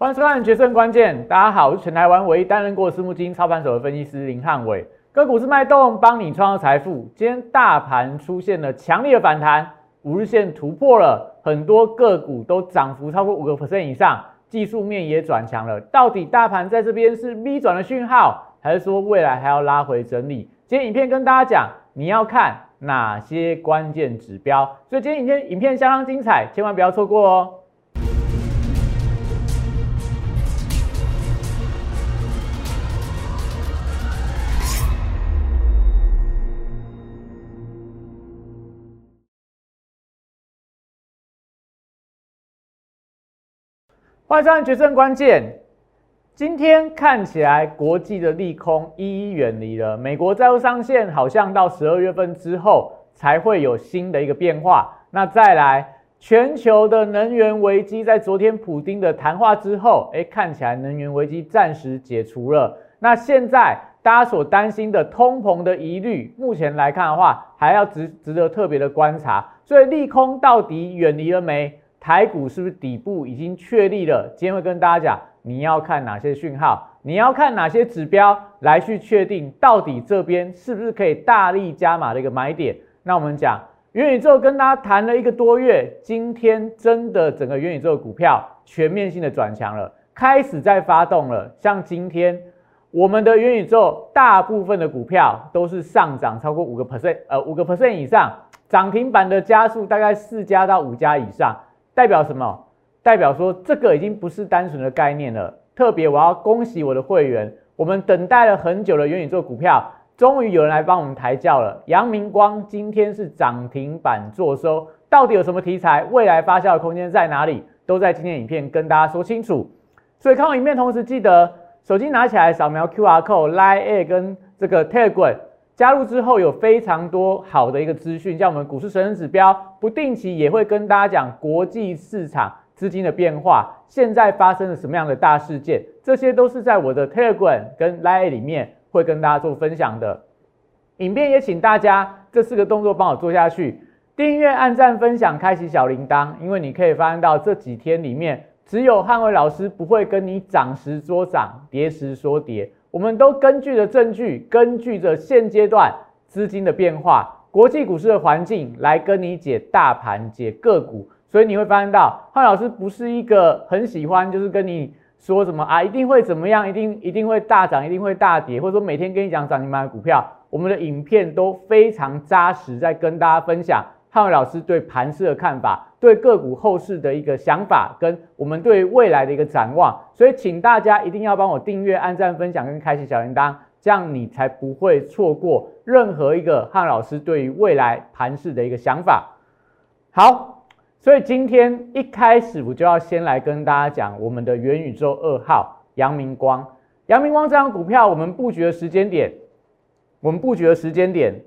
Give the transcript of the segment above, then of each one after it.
欢迎收看《决胜关键》，大家好，我是全台湾唯一担任过私募基金操盘手的分析师林汉伟。个股是脉动，帮你创造财富。今天大盘出现了强烈的反弹，五日线突破了，很多个股都涨幅超过五个 percent 以上，技术面也转强了。到底大盘在这边是 V 转的讯号，还是说未来还要拉回整理？今天影片跟大家讲，你要看哪些关键指标。所以今天影片影片相当精彩，千万不要错过哦。欢迎收看《决胜关键》。今天看起来国际的利空一一远离了，美国债务上限好像到十二月份之后才会有新的一个变化。那再来，全球的能源危机在昨天普丁的谈话之后，哎，看起来能源危机暂时解除了。那现在大家所担心的通膨的疑虑，目前来看的话，还要值值得特别的观察。所以利空到底远离了没？台股是不是底部已经确立了？今天会跟大家讲，你要看哪些讯号，你要看哪些指标来去确定到底这边是不是可以大力加码的一个买点。那我们讲元宇宙，跟大家谈了一个多月，今天真的整个元宇宙股票全面性的转强了，开始在发动了。像今天我们的元宇宙大部分的股票都是上涨超过五个 percent，呃五个 percent 以上，涨停板的加速大概四家到五家以上。代表什么？代表说这个已经不是单纯的概念了。特别我要恭喜我的会员，我们等待了很久的元宇宙股票，终于有人来帮我们抬轿了。阳明光今天是涨停板做收，到底有什么题材？未来发酵的空间在哪里？都在今天影片跟大家说清楚。所以看完影片同时，记得手机拿起来扫描 QR code、Line A 跟这个 Telegram。加入之后有非常多好的一个资讯，像我们股市神人指标，不定期也会跟大家讲国际市场资金的变化，现在发生了什么样的大事件，这些都是在我的 Telegram 跟 Line 里面会跟大家做分享的。影片也请大家这四个动作帮我做下去：订阅、按赞、分享、开启小铃铛，因为你可以发现到这几天里面，只有汉伟老师不会跟你涨时说涨，跌时说跌。我们都根据着证据，根据着现阶段资金的变化、国际股市的环境来跟你解大盘、解个股，所以你会发现到，汉老师不是一个很喜欢就是跟你说什么啊，一定会怎么样，一定一定会大涨，一定会大跌，或者说每天跟你讲涨停板的股票，我们的影片都非常扎实，在跟大家分享。汉伟老师对盘市的看法，对个股后市的一个想法，跟我们对未来的一个展望，所以请大家一定要帮我订阅、按赞、分享跟开启小铃铛，这样你才不会错过任何一个汉老师对于未来盘市的一个想法。好，所以今天一开始我就要先来跟大家讲我们的元宇宙二号阳明光。阳明光这张股票，我们布局的时间点，我们布局的时间点。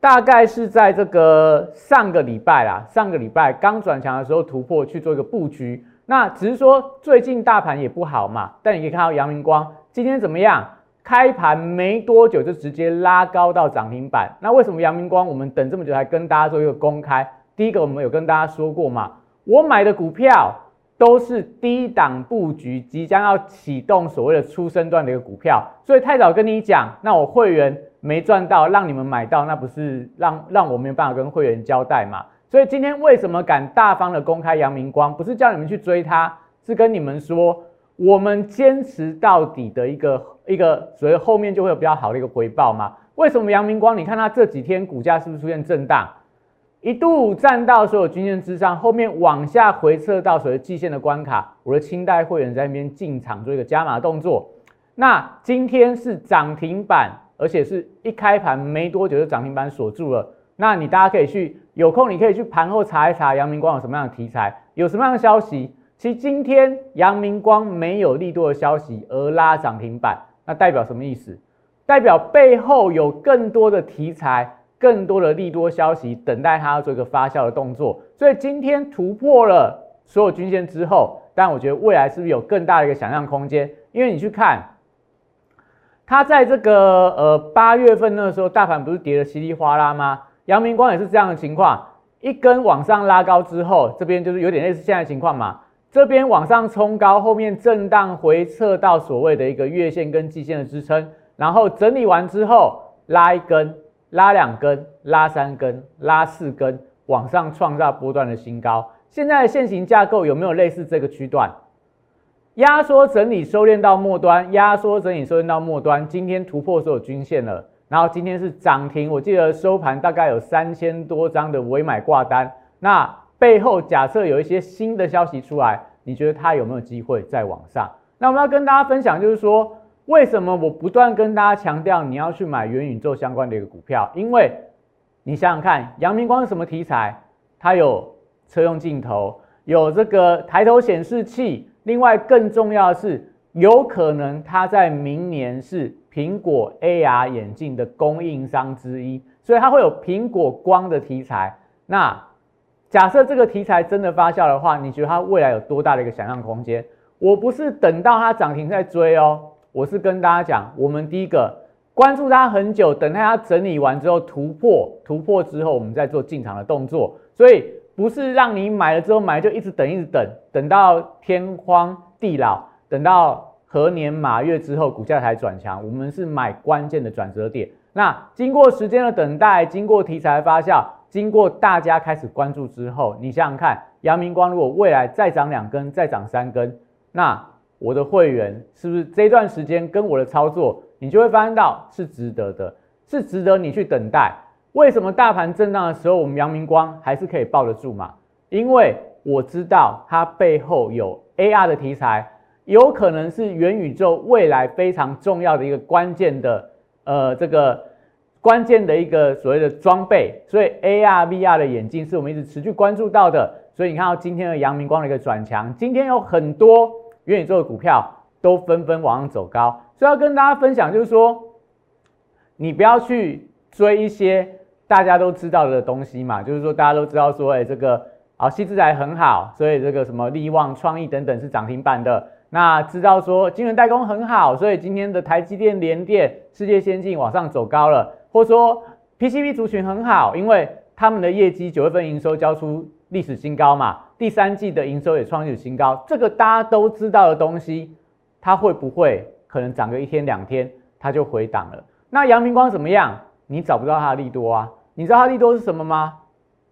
大概是在这个上个礼拜啦，上个礼拜刚转强的时候突破去做一个布局。那只是说最近大盘也不好嘛，但你可以看到阳明光今天怎么样？开盘没多久就直接拉高到涨停板。那为什么阳明光我们等这么久才跟大家做一个公开？第一个我们有跟大家说过嘛，我买的股票都是低档布局，即将要启动所谓的出生段的一个股票，所以太早跟你讲，那我会员。没赚到，让你们买到，那不是让让我没有办法跟会员交代嘛？所以今天为什么敢大方的公开阳明光？不是叫你们去追它，是跟你们说，我们坚持到底的一个一个，所以后面就会有比较好的一个回报嘛？为什么阳明光？你看它这几天股价是不是出现震荡，一度站到所有均线之上，后面往下回撤到所谓季线的关卡，我的清代会员在那边进场做一个加码动作。那今天是涨停板。而且是一开盘没多久就涨停板锁住了。那你大家可以去有空，你可以去盘后查一查阳明光有什么样的题材，有什么样的消息。其实今天阳明光没有利多的消息而拉涨停板，那代表什么意思？代表背后有更多的题材、更多的利多消息等待它做一个发酵的动作。所以今天突破了所有均线之后，但我觉得未来是不是有更大的一个想象空间？因为你去看。它在这个呃八月份那个时候，大盘不是跌得稀里哗啦吗？阳明光也是这样的情况，一根往上拉高之后，这边就是有点类似现在情况嘛。这边往上冲高，后面震荡回撤到所谓的一个月线跟季线的支撑，然后整理完之后拉一根、拉两根、拉三根、拉四根，往上创造波段的新高。现在的线形架构有没有类似这个区段？压缩整理收敛到末端，压缩整理收敛到末端，今天突破所有均线了，然后今天是涨停，我记得收盘大概有三千多张的尾买挂单，那。背后假设有一些新的消息出来，你觉得它有没有机会再往上？那我们要跟大家分享，就是说为什么我不断跟大家强调你要去买元宇宙相关的一个股票？因为你想想看，阳明光是什么题材？它有车用镜头，有这个抬头显示器，另外更重要的是，有可能它在明年是苹果 AR 眼镜的供应商之一，所以它会有苹果光的题材。那假设这个题材真的发酵的话，你觉得它未来有多大的一个想象空间？我不是等到它涨停再追哦，我是跟大家讲，我们第一个关注它很久，等它整理完之后突破，突破之后我们再做进场的动作。所以不是让你买了之后买就一直等一直等，等到天荒地老，等到何年马月之后股价才转强。我们是买关键的转折点。那经过时间的等待，经过题材发酵。经过大家开始关注之后，你想想看，阳明光如果未来再涨两根，再涨三根，那我的会员是不是这段时间跟我的操作，你就会发现到是值得的，是值得你去等待。为什么大盘震荡的时候，我们阳明光还是可以抱得住嘛？因为我知道它背后有 AR 的题材，有可能是元宇宙未来非常重要的一个关键的，呃，这个。关键的一个所谓的装备，所以 AR、VR 的眼镜是我们一直持续关注到的。所以你看到今天的阳明光的一个转强，今天有很多元宇宙的股票都纷纷往上走高。所以要跟大家分享，就是说，你不要去追一些大家都知道的东西嘛。就是说，大家都知道说，哎，这个啊，西之来很好，所以这个什么力旺创意等等是涨停板的。那知道说，晶圆代工很好，所以今天的台积电、联电、世界先进往上走高了。或者说 PCB 族群很好，因为他们的业绩九月份营收交出历史新高嘛，第三季的营收也创历史新高，这个大家都知道的东西，它会不会可能涨个一天两天它就回档了？那阳明光怎么样？你找不到它的利多啊？你知道它利多是什么吗？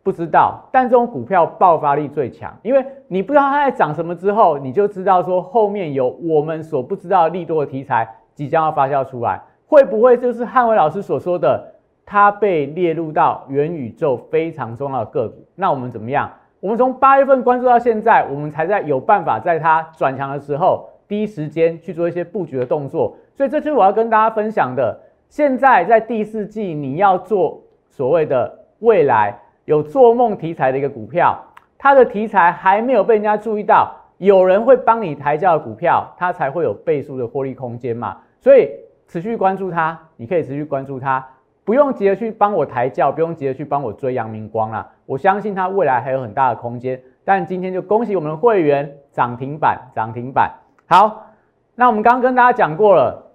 不知道。但这种股票爆发力最强，因为你不知道它在涨什么之后，你就知道说后面有我们所不知道的利多的题材即将要发酵出来。会不会就是汉伟老师所说的，它被列入到元宇宙非常重要的个股？那我们怎么样？我们从八月份关注到现在，我们才在有办法在它转强的时候，第一时间去做一些布局的动作。所以这就是我要跟大家分享的。现在在第四季，你要做所谓的未来有做梦题材的一个股票，它的题材还没有被人家注意到，有人会帮你抬轿的股票，它才会有倍数的获利空间嘛。所以。持续关注它，你可以持续关注它，不用急着去帮我抬轿，不用急着去帮我追阳明光啦。我相信它未来还有很大的空间。但今天就恭喜我们的会员涨停板，涨停板。好，那我们刚刚跟大家讲过了，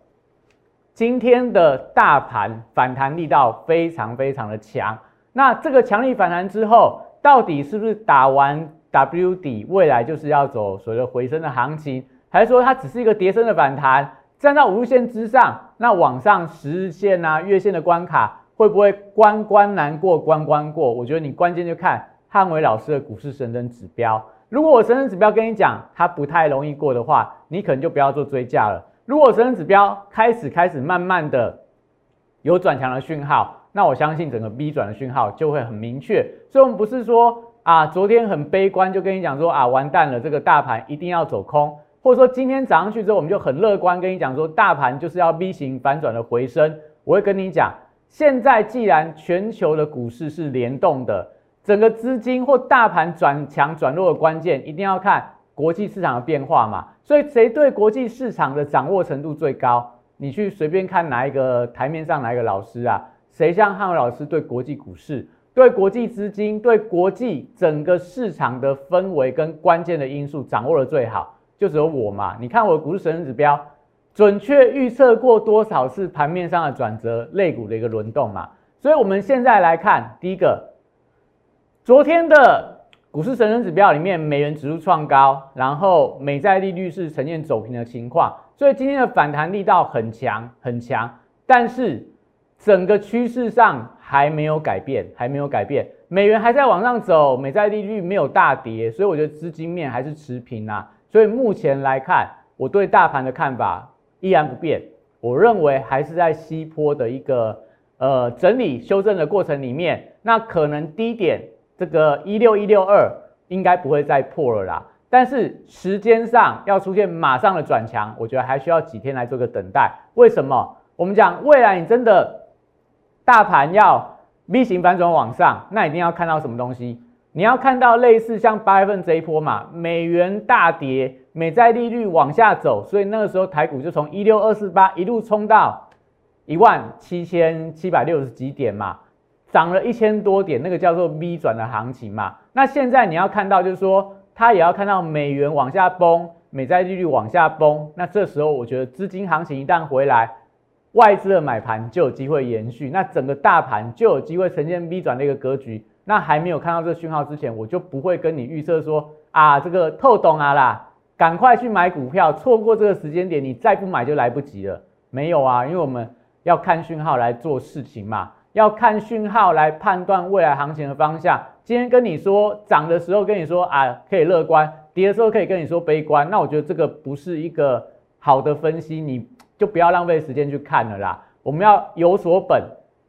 今天的大盘反弹力道非常非常的强。那这个强力反弹之后，到底是不是打完 W 底，未来就是要走所谓的回升的行情，还是说它只是一个跌升的反弹？站到五日线之上，那往上十日线啊、月线的关卡会不会关关难过关关过？我觉得你关键就看汉伟老师的股市神针指标。如果我神针指标跟你讲它不太容易过的话，你可能就不要做追加了。如果神指标开始开始慢慢的有转强的讯号，那我相信整个 B 转的讯号就会很明确。所以，我们不是说啊，昨天很悲观就跟你讲说啊，完蛋了，这个大盘一定要走空。或者说今天涨上去之后，我们就很乐观跟你讲说，大盘就是要 V 型反转的回升。我会跟你讲，现在既然全球的股市是联动的，整个资金或大盘转强转弱的关键，一定要看国际市场的变化嘛。所以谁对国际市场的掌握程度最高？你去随便看哪一个台面上哪一个老师啊？谁像汉伟老师对国际股市、对国际资金、对国际整个市场的氛围跟关键的因素掌握的最好？就只有我嘛？你看我的股市神人指标，准确预测过多少次盘面上的转折、类股的一个轮动嘛？所以，我们现在来看第一个，昨天的股市神人指标里面，美元指数创高，然后美债利率是呈现走平的情况，所以今天的反弹力道很强很强，但是整个趋势上还没有改变，还没有改变，美元还在往上走，美债利率没有大跌，所以我觉得资金面还是持平啊。所以目前来看，我对大盘的看法依然不变，我认为还是在西坡的一个呃整理修正的过程里面，那可能低点。这个一六一六二应该不会再破了啦，但是时间上要出现马上的转强，我觉得还需要几天来做个等待。为什么？我们讲未来你真的大盘要 V 型反转往上，那一定要看到什么东西？你要看到类似像八月份这一波嘛，美元大跌，美债利率往下走，所以那个时候台股就从一六二四八一路冲到一万七千七百六十几点嘛。涨了一千多点，那个叫做 V 转的行情嘛。那现在你要看到，就是说它也要看到美元往下崩，美债利率往下崩。那这时候我觉得资金行情一旦回来，外资的买盘就有机会延续，那整个大盘就有机会呈现 V 转的一个格局。那还没有看到这个讯号之前，我就不会跟你预测说啊，这个透懂啊啦，赶快去买股票，错过这个时间点，你再不买就来不及了。没有啊，因为我们要看讯号来做事情嘛。要看讯号来判断未来行情的方向。今天跟你说涨的时候跟你说啊可以乐观，跌的时候可以跟你说悲观。那我觉得这个不是一个好的分析，你就不要浪费时间去看了啦。我们要有所本，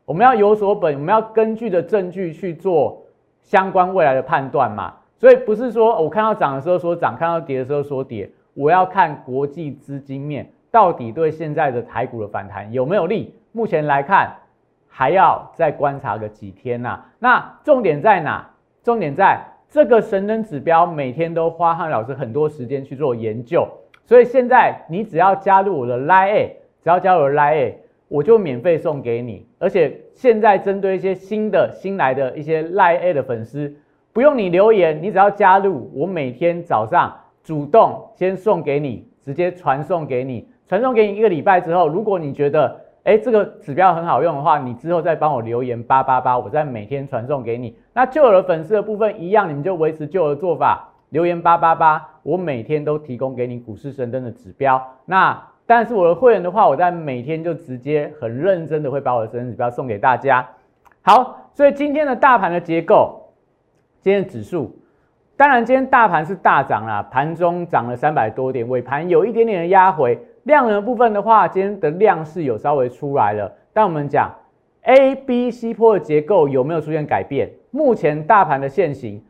我们要有所本，我们要根据的证据去做相关未来的判断嘛。所以不是说我看到涨的时候说涨，看到跌的时候说跌。我要看国际资金面到底对现在的台股的反弹有没有利。目前来看。还要再观察个几天呐？那重点在哪？重点在这个神灯指标，每天都花汉老师很多时间去做研究。所以现在你只要加入我的 Line，只要加入我的 Line，我就免费送给你。而且现在针对一些新的新来的一些 Line 的粉丝，不用你留言，你只要加入，我每天早上主动先送给你，直接传送给你，传送给你一个礼拜之后，如果你觉得哎，这个指标很好用的话，你之后再帮我留言八八八，我再每天传送给你。那旧有的粉丝的部分一样，你们就维持旧的做法，留言八八八，我每天都提供给你股市神灯的指标。那但是我的会员的话，我在每天就直接很认真的会把我的神灯指标送给大家。好，所以今天的大盘的结构，今天的指数，当然今天大盘是大涨啦，盘中涨了三百多点，尾盘有一点点的压回。量能部分的话，今天的量是有稍微出来了，但我们讲 A、B、C 波的结构有没有出现改变？目前大盘的线型，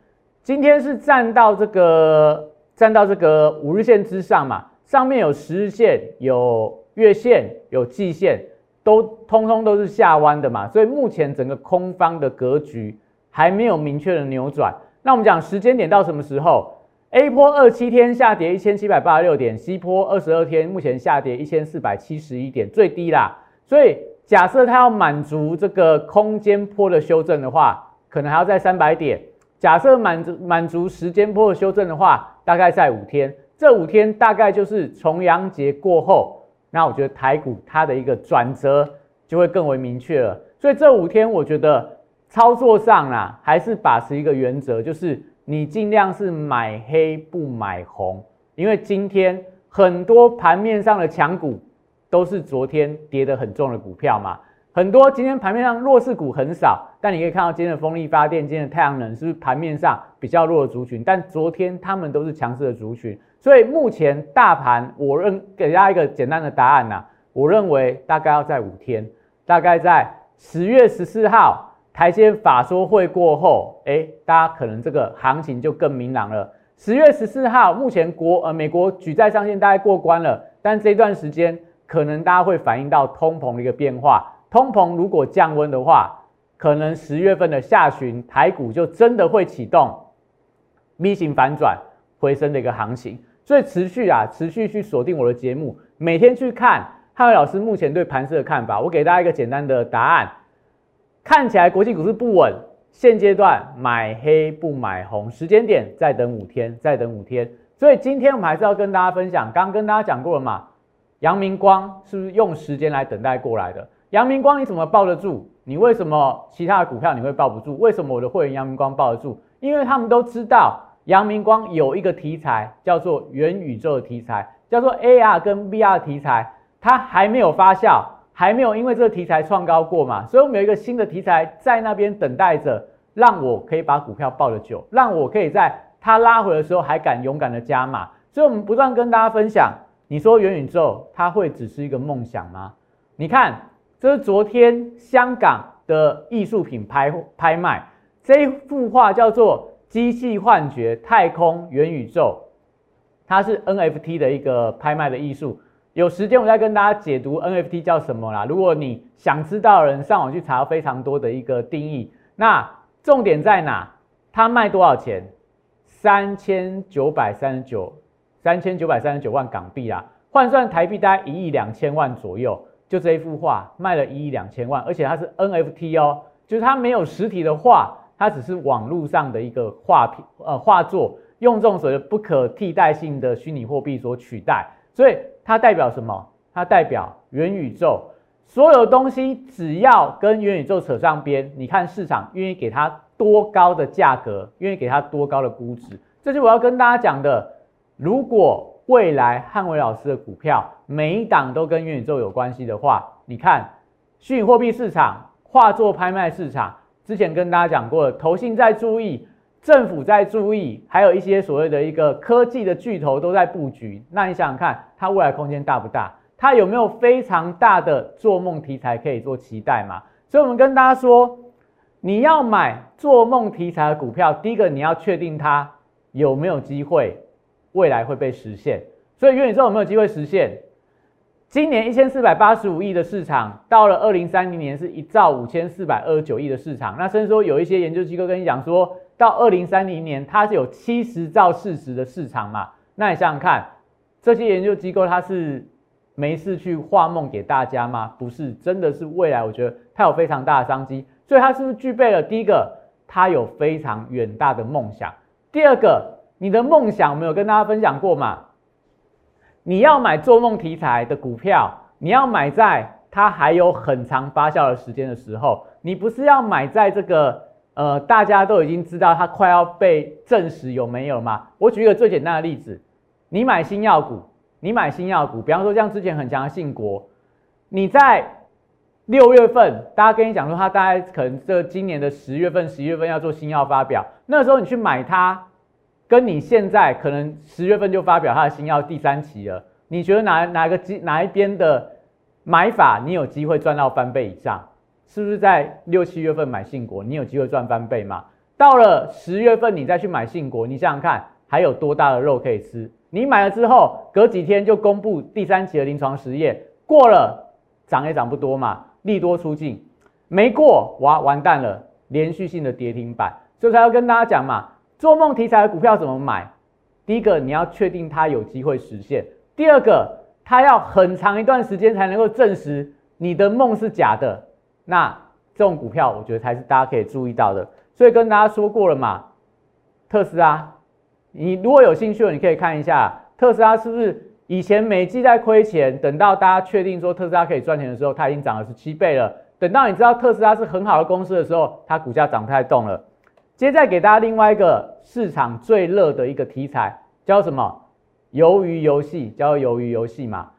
今天是站到这个站到这个五日线之上嘛，上面有十日线、有月线、有季线，都通通都是下弯的嘛，所以目前整个空方的格局还没有明确的扭转。那我们讲时间点到什么时候？A 波二七天下跌一千七百八十六点，C 波二十二天目前下跌一千四百七十一点，最低啦。所以假设它要满足这个空间波的修正的话，可能还要在三百点。假设满足满足时间波的修正的话，大概在五天。这五天大概就是重阳节过后，那我觉得台股它的一个转折就会更为明确了。所以这五天我觉得操作上啊，还是把持一个原则，就是。你尽量是买黑不买红，因为今天很多盘面上的强股都是昨天跌得很重的股票嘛。很多今天盘面上弱势股很少，但你可以看到今天的风力发电、今天的太阳能是不是盘面上比较弱的族群？但昨天他们都是强势的族群，所以目前大盘我认给大家一个简单的答案呐，我认为大概要在五天，大概在十月十四号。台阶法说会过后，哎，大家可能这个行情就更明朗了。十月十四号，目前国呃美国举债上限大概过关了，但这段时间可能大家会反映到通膨的一个变化。通膨如果降温的话，可能十月份的下旬台股就真的会启动 V 型反转回升的一个行情。所以持续啊，持续去锁定我的节目，每天去看汉伟老师目前对盘势的看法。我给大家一个简单的答案。看起来国际股市不稳，现阶段买黑不买红，时间点再等五天，再等五天。所以今天我们还是要跟大家分享，刚刚跟大家讲过了嘛，阳明光是不是用时间来等待过来的？阳明光你怎么抱得住？你为什么其他的股票你会抱不住？为什么我的会员阳明光抱得住？因为他们都知道阳明光有一个题材叫做元宇宙的题材，叫做 AR 跟 VR 题材，它还没有发酵，还没有因为这个题材创高过嘛，所以我们有一个新的题材在那边等待着，让我可以把股票抱得久，让我可以在它拉回的时候还敢勇敢的加码。所以，我们不断跟大家分享，你说元宇宙它会只是一个梦想吗？你看，这是昨天香港的艺术品拍拍卖，这一幅画叫做《机器幻觉：太空元宇宙》，它是 NFT 的一个拍卖的艺术。有时间我再跟大家解读 NFT 叫什么啦。如果你想知道的人，上网去查非常多的一个定义。那重点在哪？它卖多少钱？三千九百三十九。三千九百三十九万港币啊，换算台币大概一亿两千万左右。就这一幅画卖了一亿两千万，而且它是 NFT 哦，就是它没有实体的画，它只是网络上的一个画品呃画作，用这种所谓不可替代性的虚拟货币所取代。所以它代表什么？它代表元宇宙，所有东西只要跟元宇宙扯上边，你看市场愿意给它多高的价格，愿意给它多高的估值，这就我要跟大家讲的。如果未来汉伟老师的股票每一档都跟元宇宙有关系的话，你看虚拟货币市场、画作拍卖市场，之前跟大家讲过了，投信在注意，政府在注意，还有一些所谓的一个科技的巨头都在布局。那你想想看，它未来空间大不大？它有没有非常大的做梦题材可以做期待嘛？所以我们跟大家说，你要买做梦题材的股票，第一个你要确定它有没有机会。未来会被实现，所以元宇宙有没有机会实现？今年一千四百八十五亿的市场，到了二零三零年是一兆五千四百二十九亿的市场。那甚至说有一些研究机构跟你讲，说到二零三零年它是有七十兆市值的市场嘛？那你想想看，这些研究机构它是没事去画梦给大家吗？不是，真的是未来，我觉得它有非常大的商机。所以它是不是具备了第一个，它有非常远大的梦想？第二个。你的梦想没有跟大家分享过嘛？你要买做梦题材的股票，你要买在它还有很长发酵的时间的时候，你不是要买在这个呃大家都已经知道它快要被证实有没有嘛？我举一个最简单的例子，你买新药股，你买新药股，比方说像之前很强的信国，你在六月份，大家跟你讲说它大概可能这今年的十月份、十一月份要做新药发表，那时候你去买它。跟你现在可能十月份就发表它的新药第三期了，你觉得哪哪个机哪一边的买法你有机会赚到翻倍以上？是不是在六七月份买信国，你有机会赚翻倍吗？到了十月份你再去买信国，你想想看还有多大的肉可以吃？你买了之后，隔几天就公布第三期的临床实验，过了涨也涨不多嘛，利多出尽，没过哇完蛋了，连续性的跌停板，所以才要跟大家讲嘛。做梦题材的股票怎么买？第一个，你要确定它有机会实现；第二个，它要很长一段时间才能够证实你的梦是假的。那这种股票，我觉得才是大家可以注意到的。所以跟大家说过了嘛，特斯拉，你如果有兴趣，你可以看一下特斯拉是不是以前每季在亏钱，等到大家确定说特斯拉可以赚钱的时候，它已经涨了十七倍了。等到你知道特斯拉是很好的公司的时候，它股价涨太动了。接着给大家另外一个市场最热的一个题材，叫什么？鱿鱼游戏，叫鱿鱼游戏嘛。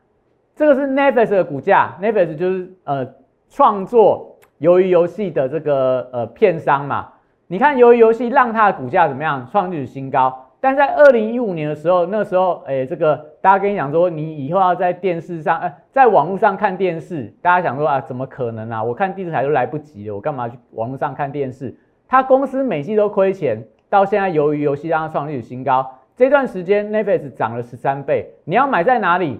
这个是 Netflix 的股价，Netflix 就是呃创作鱿鱼游戏的这个呃片商嘛。你看鱿鱼游戏让它的股价怎么样？创历史新高。但在二零一五年的时候，那时候哎，这个大家跟你讲说，你以后要在电视上，呃，在网络上看电视，大家想说啊，怎么可能啊？我看电视台都来不及了，我干嘛去网络上看电视？他公司每季都亏钱，到现在由于游戏让它创历史新高。这段时间 Netflix 涨了十三倍。你要买在哪里？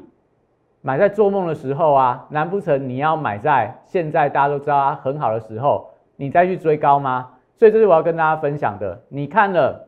买在做梦的时候啊？难不成你要买在现在大家都知道它很好的时候，你再去追高吗？所以这是我要跟大家分享的。你看了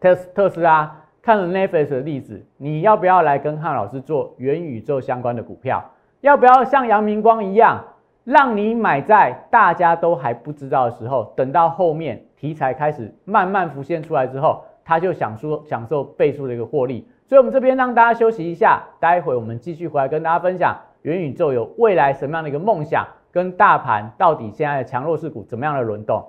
特特斯拉，看了 Netflix 的例子，你要不要来跟汉老师做元宇宙相关的股票？要不要像阳明光一样？让你买在大家都还不知道的时候，等到后面题材开始慢慢浮现出来之后，他就享受享受倍数的一个获利。所以，我们这边让大家休息一下，待会我们继续回来跟大家分享元宇宙有未来什么样的一个梦想，跟大盘到底现在的强弱势股怎么样的轮动。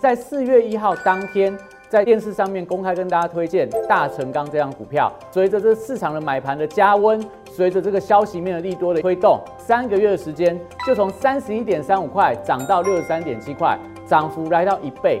在四月一号当天，在电视上面公开跟大家推荐大成钢这张股票。随着这市场的买盘的加温，随着这个消息面的利多的推动，三个月的时间就从三十一点三五块涨到六十三点七块，涨幅来到一倍。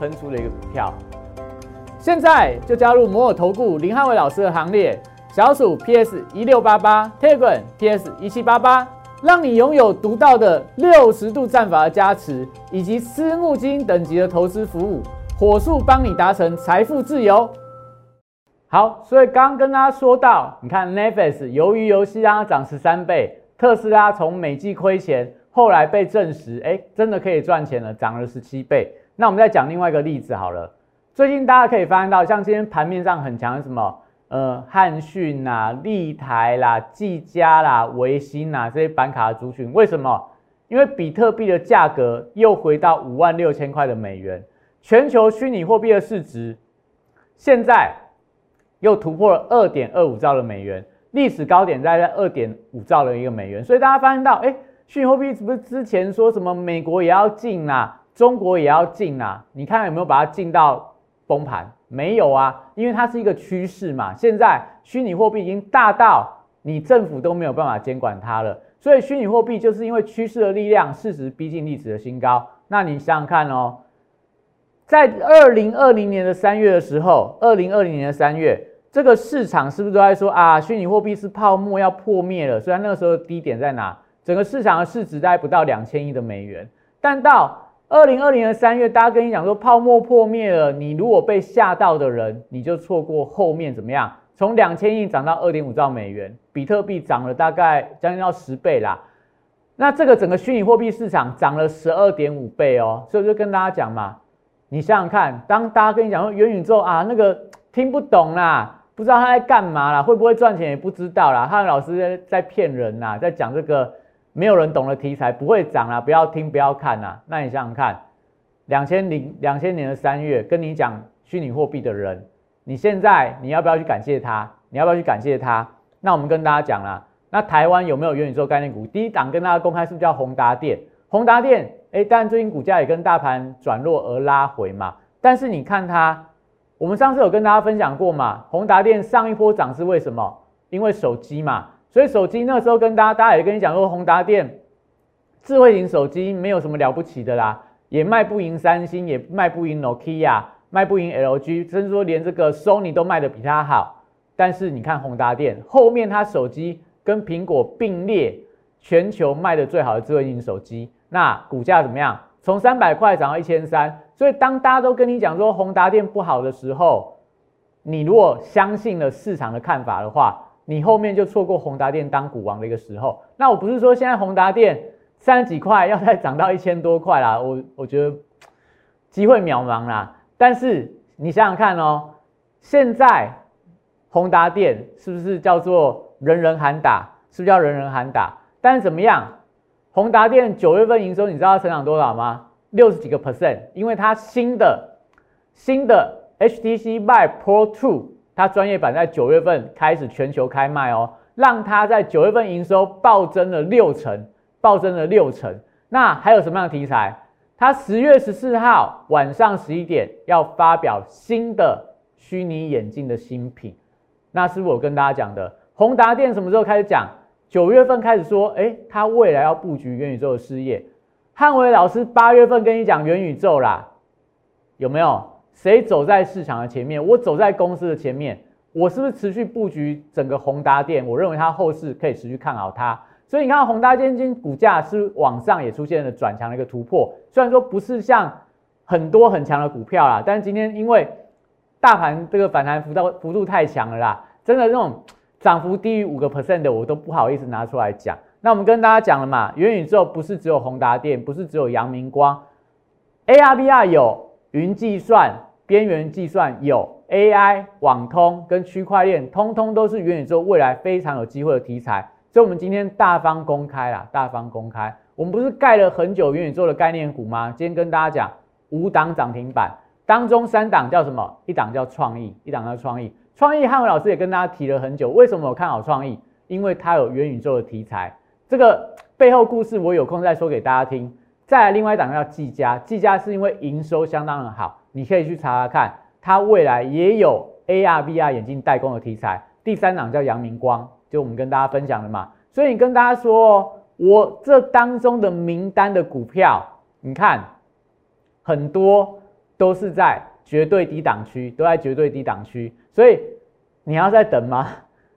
喷出了一个股票。现在就加入摩尔投顾林汉伟老师的行列，小鼠 PS 一六八八，Telegram PS 一七八八。让你拥有独到的六十度战法的加持，以及私募基金等级的投资服务，火速帮你达成财富自由。好，所以刚跟大家说到，你看 Netflix 鱿鱼游戏让它涨十三倍，特斯拉从每季亏钱，后来被证实，哎，真的可以赚钱了，涨了十七倍。那我们再讲另外一个例子好了，最近大家可以发现到，像今天盘面上很强的什么？呃，汉讯啦、立台啦、技嘉啦、维新啦这些板卡族群，为什么？因为比特币的价格又回到五万六千块的美元，全球虚拟货币的市值现在又突破了二点二五兆的美元，历史高点在在二点五兆的一个美元。所以大家发现到，哎，虚拟货币是不是之前说什么美国也要进啦，中国也要进啦？你看有没有把它进到崩盘？没有啊，因为它是一个趋势嘛。现在虚拟货币已经大到你政府都没有办法监管它了，所以虚拟货币就是因为趋势的力量，市值逼近历史的新高。那你想想看哦，在二零二零年的三月的时候，二零二零年的三月，这个市场是不是都在说啊，虚拟货币是泡沫要破灭了？虽然那个时候低点在哪，整个市场的市值大概不到两千亿的美元，但到二零二零年三月，大家跟你讲说泡沫破灭了，你如果被吓到的人，你就错过后面怎么样？从两千亿涨到二点五兆美元，比特币涨了大概将近要十倍啦。那这个整个虚拟货币市场涨了十二点五倍哦，所以就跟大家讲嘛，你想想看，当大家跟你讲说元宇宙啊，那个听不懂啦，不知道他在干嘛啦，会不会赚钱也不知道啦，汉老师在在骗人呐，在讲这个。没有人懂的题材不会涨啊！不要听，不要看啊！那你想想看，两千零两千年的三月跟你讲虚拟货币的人，你现在你要不要去感谢他？你要不要去感谢他？那我们跟大家讲啦，那台湾有没有元宇宙概念股？第一档跟大家公开是不是叫宏达电？宏达电，哎，当然最近股价也跟大盘转弱而拉回嘛。但是你看它，我们上次有跟大家分享过嘛，宏达电上一波涨是为什么？因为手机嘛。所以手机那时候跟大家，大家也跟你讲说，宏达电智慧型手机没有什么了不起的啦，也卖不赢三星，也卖不赢 Nokia，卖不赢 LG，甚至说连这个 Sony 都卖的比它好。但是你看宏达电后面，它手机跟苹果并列全球卖的最好的智慧型手机，那股价怎么样？从三百块涨到一千三。所以当大家都跟你讲说宏达电不好的时候，你如果相信了市场的看法的话，你后面就错过宏达电当股王的一个时候。那我不是说现在宏达电三十几块要再涨到一千多块啦，我我觉得机会渺茫啦。但是你想想看哦，现在宏达电是不是叫做人人喊打？是不是叫人人喊打？但是怎么样？宏达电九月份营收你知道它成长多少吗？六十几个 percent，因为它新的新的 HTC Vive Pro Two。它专业版在九月份开始全球开卖哦，让它在九月份营收暴增了六成，暴增了六成。那还有什么样的题材？它十月十四号晚上十一点要发表新的虚拟眼镜的新品。那是不是我跟大家讲的，宏达电什么时候开始讲？九月份开始说，哎，它未来要布局元宇宙的事业。汉伟老师八月份跟你讲元宇宙啦，有没有？谁走在市场的前面？我走在公司的前面，我是不是持续布局整个宏达电？我认为它后市可以持续看好它。所以你看宏达电今股价是往上也出现了转强的一个突破，虽然说不是像很多很强的股票啦，但是今天因为大盘这个反弹幅度幅度太强了啦，真的那种涨幅低于五个 percent 的我都不好意思拿出来讲。那我们跟大家讲了嘛，元宇宙不是只有宏达电，不是只有阳明光，ARVR 有云计算、边缘计算有 AI、网通跟区块链，通通都是元宇宙未来非常有机会的题材。所以，我们今天大方公开啦，大方公开，我们不是盖了很久元宇宙的概念股吗？今天跟大家讲五档涨停板当中，三档叫什么？一档叫创意，一档叫创意。创意汉伟老师也跟大家提了很久，为什么我看好创意？因为它有元宇宙的题材。这个背后故事我有空再说给大家听。再来，另外一档叫技嘉，技嘉是因为营收相当的好，你可以去查查看，它未来也有 AR、VR 眼镜代工的题材。第三档叫阳明光，就我们跟大家分享的嘛。所以你跟大家说，我这当中的名单的股票，你看很多都是在绝对低档区，都在绝对低档区。所以你要在等吗？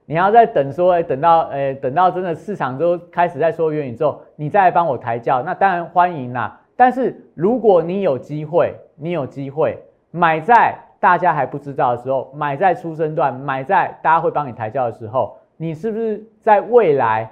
你要在等说，哎，等到，哎，等到真的市场都开始在说元宇宙，你再来帮我抬轿，那当然欢迎啦。但是如果你有机会，你有机会买在大家还不知道的时候，买在出生段，买在大家会帮你抬轿的时候，你是不是在未来，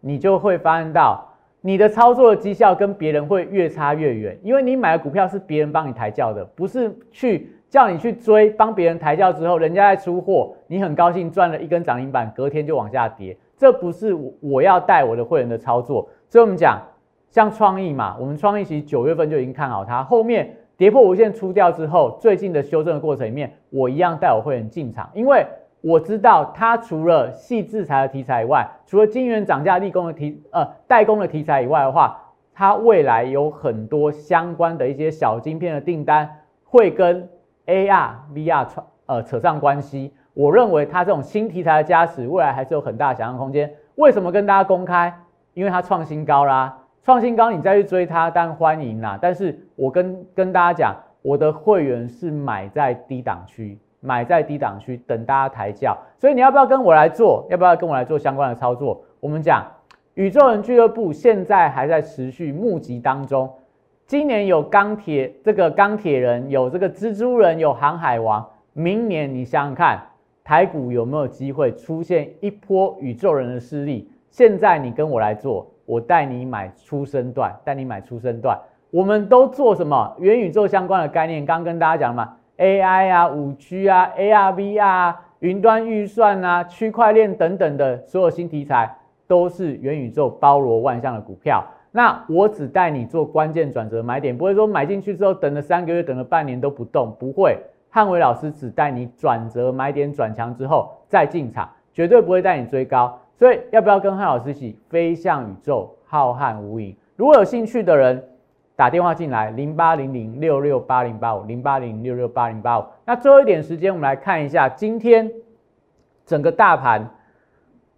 你就会发现到你的操作的绩效跟别人会越差越远？因为你买的股票是别人帮你抬轿的，不是去。叫你去追，帮别人抬轿之后，人家在出货，你很高兴赚了一根涨停板，隔天就往下跌，这不是我我要带我的会员的操作。所以我们讲，像创意嘛，我们创意其实九月份就已经看好它，后面跌破无限出掉之后，最近的修正的过程里面，我一样带我会员进场，因为我知道它除了细制裁的题材以外，除了晶圆涨价立功的题呃代工的题材以外的话，它未来有很多相关的一些小晶片的订单会跟。AR、VR 扯呃扯上关系，我认为它这种新题材的加持，未来还是有很大的想象空间。为什么跟大家公开？因为它创新高啦，创新高你再去追它，当然欢迎啦。但是我跟跟大家讲，我的会员是买在低档区，买在低档区等大家抬轿。所以你要不要跟我来做？要不要跟我来做相关的操作？我们讲宇宙人俱乐部现在还在持续募集当中。今年有钢铁这个钢铁人，有这个蜘蛛人，有航海王。明年你想想看，台股有没有机会出现一波宇宙人的势力？现在你跟我来做，我带你买出生段，带你买出生段。我们都做什么元宇宙相关的概念？刚跟大家讲嘛，AI 啊，五 G 啊，ARV 啊，云端预算啊，区块链等等的所有新题材，都是元宇宙包罗万象的股票。那我只带你做关键转折买点，不会说买进去之后等了三个月、等了半年都不动，不会。汉伟老师只带你转折买点转强之后再进场，绝对不会带你追高。所以要不要跟汉老师一起飞向宇宙，浩瀚无垠？如果有兴趣的人打电话进来，零八零零六六八零八五，零八零六六八零八五。那最后一点时间，我们来看一下今天整个大盘，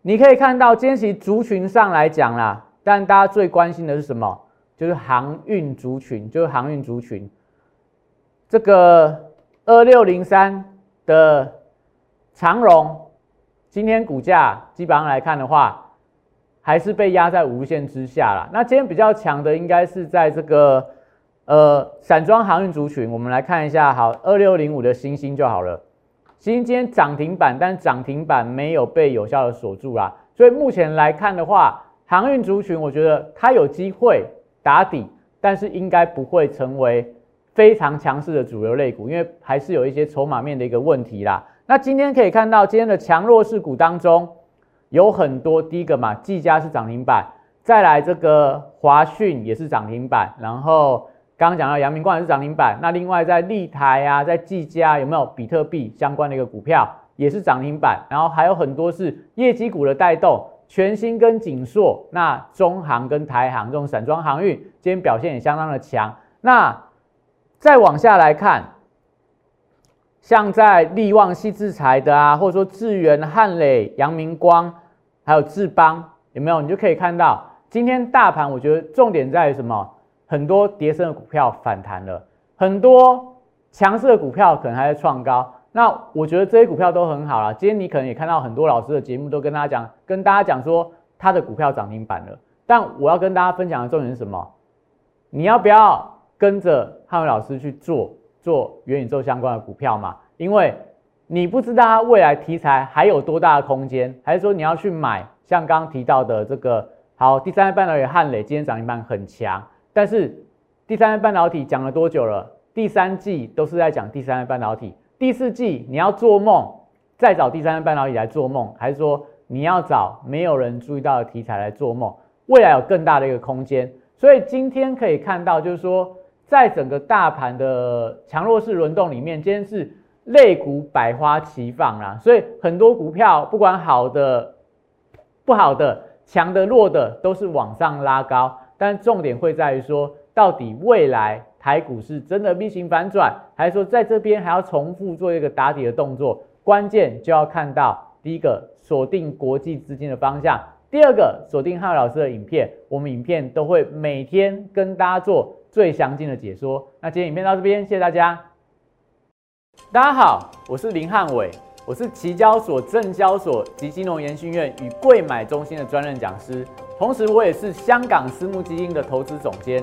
你可以看到今天其族群上来讲啦。但大家最关心的是什么？就是航运族群，就是航运族群。这个二六零三的长荣，今天股价基本上来看的话，还是被压在无限之下了。那今天比较强的应该是在这个呃散装航运族群。我们来看一下，好，二六零五的星星就好了。星星今天涨停板，但涨停板没有被有效的锁住啦。所以目前来看的话，航运族群，我觉得它有机会打底，但是应该不会成为非常强势的主流类股，因为还是有一些筹码面的一个问题啦。那今天可以看到，今天的强弱势股当中有很多，第一个嘛，技嘉是涨停板，再来这个华讯也是涨停板，然后刚刚讲到阳明光也是涨停板，那另外在立台啊，在技嘉有没有比特币相关的一个股票也是涨停板，然后还有很多是业绩股的带动。全新跟锦硕，那中航跟台航这种散装航运，今天表现也相当的强。那再往下来看，像在利旺系制裁的啊，或者说智源、汉磊、阳明光，还有智邦，有没有？你就可以看到，今天大盘我觉得重点在于什么？很多跌升的股票反弹了，很多强势的股票可能还在创高。那我觉得这些股票都很好了。今天你可能也看到很多老师的节目都跟大家讲，跟大家讲说他的股票涨停板了。但我要跟大家分享的重点是什么？你要不要跟着汉伟老师去做做元宇宙相关的股票嘛？因为你不知道它未来题材还有多大的空间，还是说你要去买像刚刚提到的这个好第三代半导体汉磊，今天涨停板很强，但是第三代半导体讲了多久了？第三季都是在讲第三代半导体，第四季你要做梦再找第三代半导体来做梦，还是说你要找没有人注意到的题材来做梦？未来有更大的一个空间，所以今天可以看到，就是说在整个大盘的强弱势轮动里面，今天是。类股百花齐放啦，所以很多股票不管好的、不好的、强的、弱的，都是往上拉高。但重点会在于说，到底未来台股是真的 V 型反转，还是说在这边还要重复做一个打底的动作？关键就要看到第一个锁定国际资金的方向，第二个锁定汉老师的影片，我们影片都会每天跟大家做最详尽的解说。那今天影片到这边，谢谢大家。大家好，我是林汉伟，我是期交所、证交所及金融研训院与贵买中心的专任讲师，同时我也是香港私募基金的投资总监，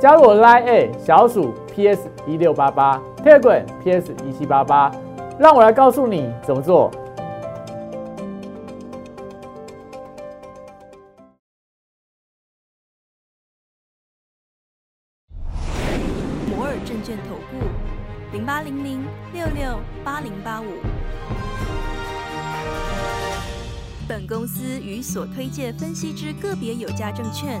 加入我 Line A 小鼠 PS 一六八八 tegram PS 一七八八，让我来告诉你怎么做。摩尔证券投顾零八零零六六八零八五。本公司与所推介分析之个别有价证券